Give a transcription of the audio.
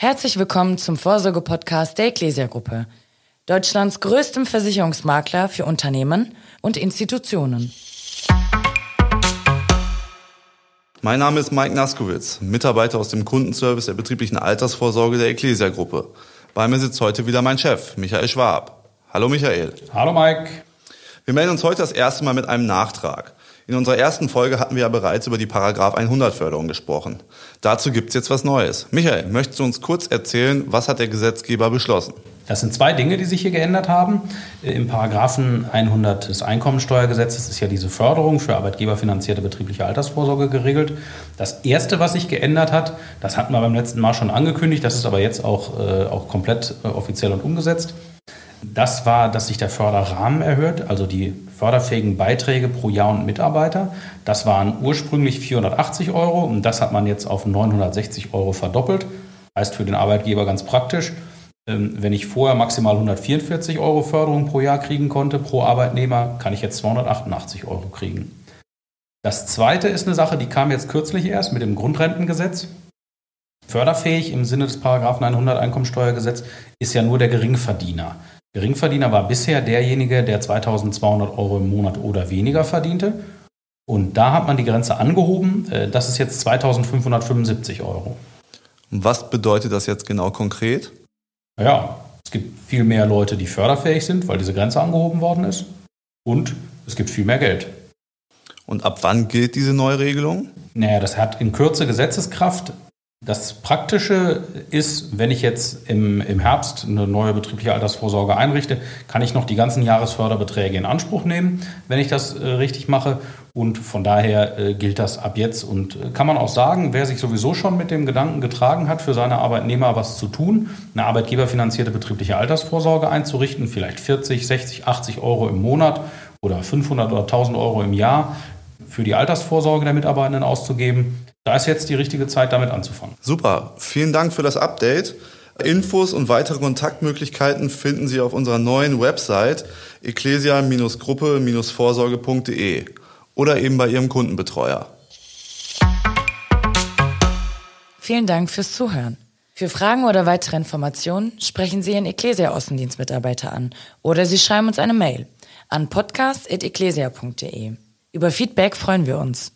Herzlich willkommen zum Vorsorge-Podcast der Ecclesia-Gruppe, Deutschlands größtem Versicherungsmakler für Unternehmen und Institutionen. Mein Name ist Mike Naskowitz, Mitarbeiter aus dem Kundenservice der betrieblichen Altersvorsorge der Ecclesia-Gruppe. Bei mir sitzt heute wieder mein Chef, Michael Schwab. Hallo Michael. Hallo Mike. Wir melden uns heute das erste Mal mit einem Nachtrag. In unserer ersten Folge hatten wir ja bereits über die Paragraph 100 Förderung gesprochen. Dazu gibt's jetzt was Neues. Michael, möchtest du uns kurz erzählen, was hat der Gesetzgeber beschlossen? Das sind zwei Dinge, die sich hier geändert haben. Im Paragraphen 100 des Einkommensteuergesetzes ist ja diese Förderung für arbeitgeberfinanzierte betriebliche Altersvorsorge geregelt. Das erste, was sich geändert hat, das hatten wir beim letzten Mal schon angekündigt, das ist aber jetzt auch, äh, auch komplett äh, offiziell und umgesetzt. Das war, dass sich der Förderrahmen erhöht, also die förderfähigen Beiträge pro Jahr und Mitarbeiter. Das waren ursprünglich 480 Euro und das hat man jetzt auf 960 Euro verdoppelt. Heißt für den Arbeitgeber ganz praktisch, ähm, wenn ich vorher maximal 144 Euro Förderung pro Jahr kriegen konnte, pro Arbeitnehmer, kann ich jetzt 288 Euro kriegen. Das zweite ist eine Sache, die kam jetzt kürzlich erst mit dem Grundrentengesetz. Förderfähig im Sinne des Paragraphen 100 Einkommensteuergesetz ist ja nur der Geringverdiener. Geringverdiener war bisher derjenige, der 2200 Euro im Monat oder weniger verdiente. Und da hat man die Grenze angehoben. Äh, das ist jetzt 2575 Euro. Was bedeutet das jetzt genau konkret? Ja, es gibt viel mehr Leute, die förderfähig sind, weil diese Grenze angehoben worden ist. Und es gibt viel mehr Geld. Und ab wann gilt diese Neuregelung? Naja, das hat in Kürze Gesetzeskraft. Das Praktische ist, wenn ich jetzt im, im Herbst eine neue betriebliche Altersvorsorge einrichte, kann ich noch die ganzen Jahresförderbeträge in Anspruch nehmen, wenn ich das äh, richtig mache. Und von daher äh, gilt das ab jetzt. Und äh, kann man auch sagen, wer sich sowieso schon mit dem Gedanken getragen hat, für seine Arbeitnehmer was zu tun, eine arbeitgeberfinanzierte betriebliche Altersvorsorge einzurichten, vielleicht 40, 60, 80 Euro im Monat oder 500 oder 1000 Euro im Jahr für die Altersvorsorge der Mitarbeitenden auszugeben, da ist jetzt die richtige Zeit, damit anzufangen. Super, vielen Dank für das Update. Infos und weitere Kontaktmöglichkeiten finden Sie auf unserer neuen Website ecclesia-gruppe-vorsorge.de oder eben bei Ihrem Kundenbetreuer. Vielen Dank fürs Zuhören. Für Fragen oder weitere Informationen sprechen Sie Ihren Ecclesia Außendienstmitarbeiter an oder Sie schreiben uns eine Mail an podcast.ecclesia.de. Über Feedback freuen wir uns.